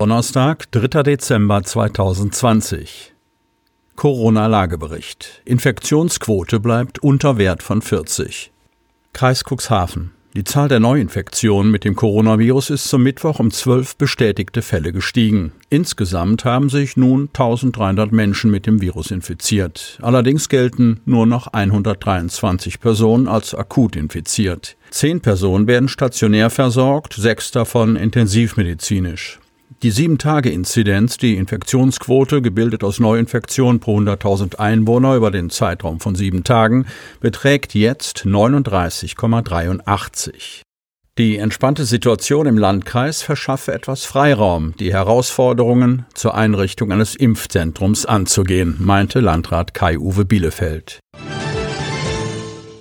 Donnerstag, 3. Dezember 2020. Corona-Lagebericht. Infektionsquote bleibt unter Wert von 40. Kreis Cuxhaven. Die Zahl der Neuinfektionen mit dem Coronavirus ist zum Mittwoch um zwölf bestätigte Fälle gestiegen. Insgesamt haben sich nun 1300 Menschen mit dem Virus infiziert. Allerdings gelten nur noch 123 Personen als akut infiziert. Zehn Personen werden stationär versorgt, sechs davon intensivmedizinisch. Die 7-Tage-Inzidenz, die Infektionsquote, gebildet aus Neuinfektionen pro 100.000 Einwohner über den Zeitraum von sieben Tagen, beträgt jetzt 39,83. Die entspannte Situation im Landkreis verschaffe etwas Freiraum, die Herausforderungen zur Einrichtung eines Impfzentrums anzugehen, meinte Landrat Kai-Uwe Bielefeld.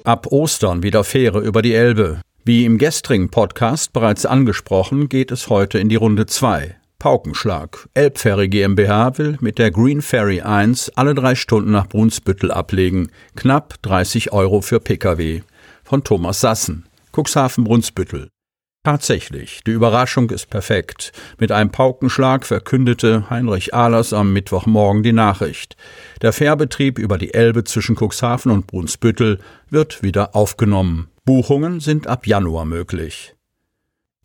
Ab Ostern wieder Fähre über die Elbe. Wie im gestrigen Podcast bereits angesprochen, geht es heute in die Runde 2. Paukenschlag. Elbferry GmbH will mit der Green Ferry 1 alle drei Stunden nach Brunsbüttel ablegen. Knapp 30 Euro für Pkw. Von Thomas Sassen. Cuxhaven Brunsbüttel. Tatsächlich, die Überraschung ist perfekt. Mit einem Paukenschlag verkündete Heinrich Ahlers am Mittwochmorgen die Nachricht. Der Fährbetrieb über die Elbe zwischen Cuxhaven und Brunsbüttel wird wieder aufgenommen. Buchungen sind ab Januar möglich.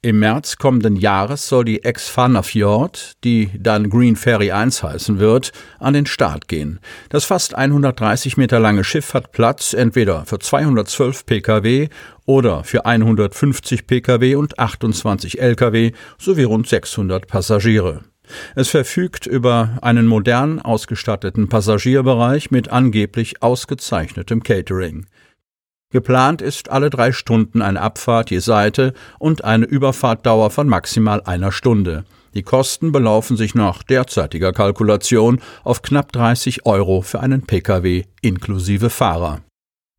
Im März kommenden Jahres soll die Ex-Fana Fjord, die dann Green Ferry 1 heißen wird, an den Start gehen. Das fast 130 Meter lange Schiff hat Platz entweder für 212 Pkw oder für 150 Pkw und 28 Lkw sowie rund 600 Passagiere. Es verfügt über einen modern ausgestatteten Passagierbereich mit angeblich ausgezeichnetem Catering. Geplant ist alle drei Stunden eine Abfahrt je Seite und eine Überfahrtdauer von maximal einer Stunde. Die Kosten belaufen sich nach derzeitiger Kalkulation auf knapp 30 Euro für einen Pkw inklusive Fahrer.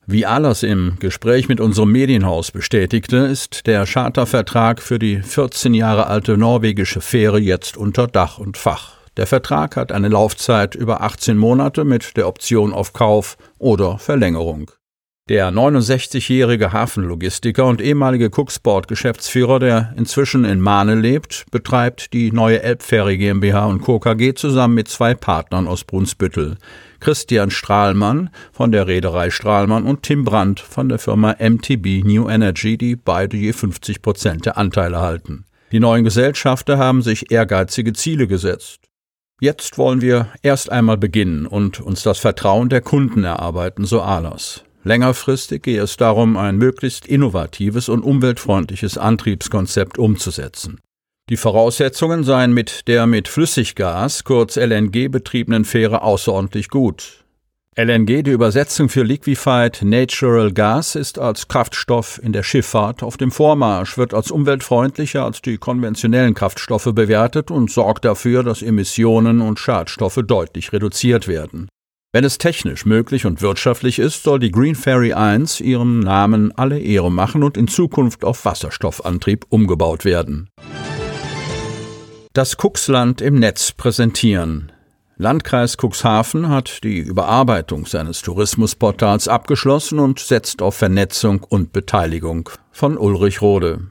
Wie Ahlers im Gespräch mit unserem Medienhaus bestätigte, ist der Chartervertrag für die 14 Jahre alte norwegische Fähre jetzt unter Dach und Fach. Der Vertrag hat eine Laufzeit über 18 Monate mit der Option auf Kauf oder Verlängerung. Der 69-jährige Hafenlogistiker und ehemalige Cooksport-Geschäftsführer, der inzwischen in Mahne lebt, betreibt die neue Elbferry GmbH und Co. KG zusammen mit zwei Partnern aus Brunsbüttel. Christian Strahlmann von der Reederei Strahlmann und Tim Brandt von der Firma MTB New Energy, die beide je 50 Prozent der Anteile halten. Die neuen Gesellschafter haben sich ehrgeizige Ziele gesetzt. Jetzt wollen wir erst einmal beginnen und uns das Vertrauen der Kunden erarbeiten, so Ahlers. Längerfristig gehe es darum, ein möglichst innovatives und umweltfreundliches Antriebskonzept umzusetzen. Die Voraussetzungen seien mit der mit Flüssiggas, kurz LNG betriebenen Fähre außerordentlich gut. LNG, die Übersetzung für Liquefied Natural Gas, ist als Kraftstoff in der Schifffahrt auf dem Vormarsch, wird als umweltfreundlicher als die konventionellen Kraftstoffe bewertet und sorgt dafür, dass Emissionen und Schadstoffe deutlich reduziert werden. Wenn es technisch möglich und wirtschaftlich ist, soll die Green Ferry 1 ihrem Namen alle Ehre machen und in Zukunft auf Wasserstoffantrieb umgebaut werden. Das Cuxland im Netz präsentieren. Landkreis Cuxhaven hat die Überarbeitung seines Tourismusportals abgeschlossen und setzt auf Vernetzung und Beteiligung. Von Ulrich Rode.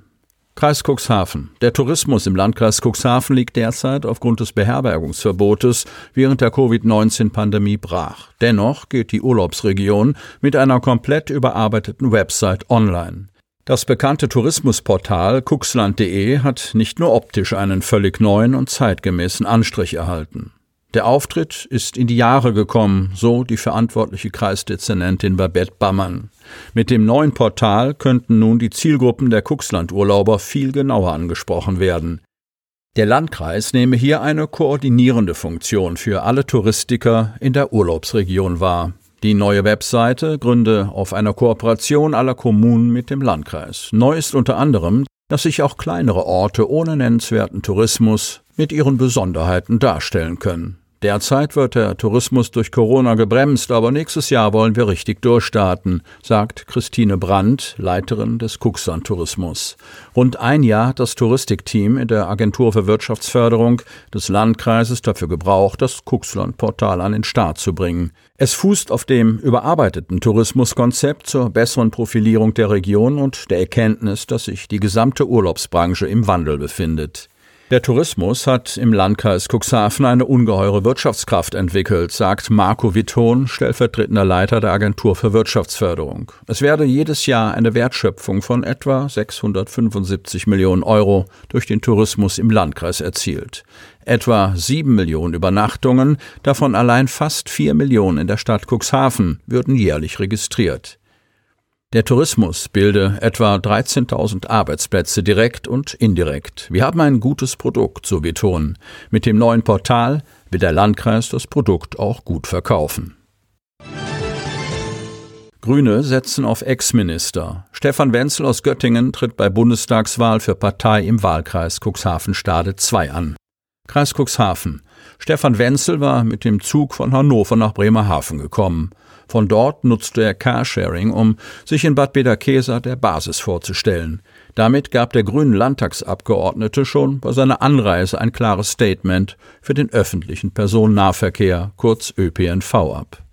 Kreis Cuxhaven. Der Tourismus im Landkreis Cuxhaven liegt derzeit aufgrund des Beherbergungsverbotes während der Covid-19-Pandemie brach. Dennoch geht die Urlaubsregion mit einer komplett überarbeiteten Website online. Das bekannte Tourismusportal cuxland.de hat nicht nur optisch einen völlig neuen und zeitgemäßen Anstrich erhalten. Der Auftritt ist in die Jahre gekommen, so die verantwortliche Kreisdezernentin Babette Bammann. Mit dem neuen Portal könnten nun die Zielgruppen der Kuxland-Urlauber viel genauer angesprochen werden. Der Landkreis nehme hier eine koordinierende Funktion für alle Touristiker in der Urlaubsregion wahr. Die neue Webseite gründe auf einer Kooperation aller Kommunen mit dem Landkreis. Neu ist unter anderem, dass sich auch kleinere Orte ohne nennenswerten Tourismus mit ihren Besonderheiten darstellen können. Derzeit wird der Tourismus durch Corona gebremst, aber nächstes Jahr wollen wir richtig durchstarten, sagt Christine Brandt, Leiterin des Kuxan Tourismus. Rund ein Jahr hat das Touristikteam in der Agentur für Wirtschaftsförderung des Landkreises dafür gebraucht, das Kuxland-Portal an den Start zu bringen. Es fußt auf dem überarbeiteten Tourismuskonzept zur besseren Profilierung der Region und der Erkenntnis, dass sich die gesamte Urlaubsbranche im Wandel befindet. Der Tourismus hat im Landkreis Cuxhaven eine ungeheure Wirtschaftskraft entwickelt, sagt Marco Vitton, stellvertretender Leiter der Agentur für Wirtschaftsförderung. Es werde jedes Jahr eine Wertschöpfung von etwa 675 Millionen Euro durch den Tourismus im Landkreis erzielt. Etwa sieben Millionen Übernachtungen, davon allein fast vier Millionen in der Stadt Cuxhaven, würden jährlich registriert. Der Tourismus bilde etwa 13.000 Arbeitsplätze direkt und indirekt. Wir haben ein gutes Produkt, so betonen. Mit dem neuen Portal will der Landkreis das Produkt auch gut verkaufen. Grüne setzen auf Ex-Minister. Stefan Wenzel aus Göttingen tritt bei Bundestagswahl für Partei im Wahlkreis Cuxhaven-Stade 2 an. Kreis Cuxhaven. Stefan Wenzel war mit dem Zug von Hannover nach Bremerhaven gekommen. Von dort nutzte er Carsharing, um sich in Bad Bederkesa der Basis vorzustellen. Damit gab der grünen Landtagsabgeordnete schon bei seiner Anreise ein klares Statement für den öffentlichen Personennahverkehr, kurz ÖPNV, ab.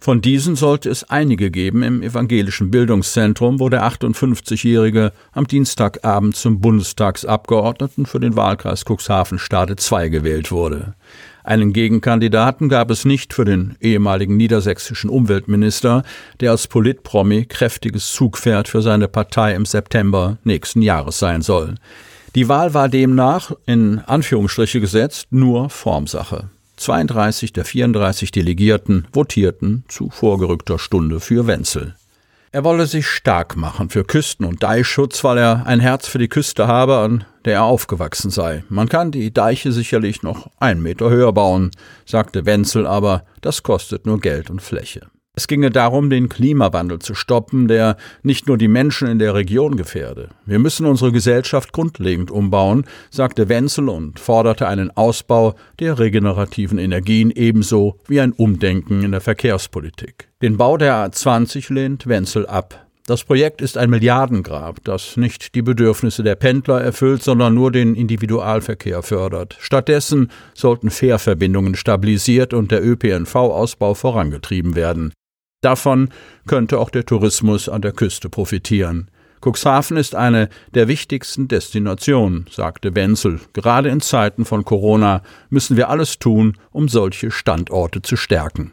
Von diesen sollte es einige geben im evangelischen Bildungszentrum, wo der 58-Jährige am Dienstagabend zum Bundestagsabgeordneten für den Wahlkreis Cuxhaven-Stade II gewählt wurde. Einen Gegenkandidaten gab es nicht für den ehemaligen niedersächsischen Umweltminister, der als Politpromi kräftiges Zugpferd für seine Partei im September nächsten Jahres sein soll. Die Wahl war demnach, in Anführungsstriche gesetzt, nur Formsache. 32 der 34 Delegierten votierten zu vorgerückter Stunde für Wenzel. Er wolle sich stark machen für Küsten- und Deichschutz, weil er ein Herz für die Küste habe, an der er aufgewachsen sei. Man kann die Deiche sicherlich noch einen Meter höher bauen, sagte Wenzel, aber das kostet nur Geld und Fläche. Es ginge darum, den Klimawandel zu stoppen, der nicht nur die Menschen in der Region gefährde. Wir müssen unsere Gesellschaft grundlegend umbauen, sagte Wenzel und forderte einen Ausbau der regenerativen Energien ebenso wie ein Umdenken in der Verkehrspolitik. Den Bau der A20 lehnt Wenzel ab. Das Projekt ist ein Milliardengrab, das nicht die Bedürfnisse der Pendler erfüllt, sondern nur den Individualverkehr fördert. Stattdessen sollten Fährverbindungen stabilisiert und der ÖPNV-Ausbau vorangetrieben werden. Davon könnte auch der Tourismus an der Küste profitieren. Cuxhaven ist eine der wichtigsten Destinationen, sagte Wenzel. Gerade in Zeiten von Corona müssen wir alles tun, um solche Standorte zu stärken.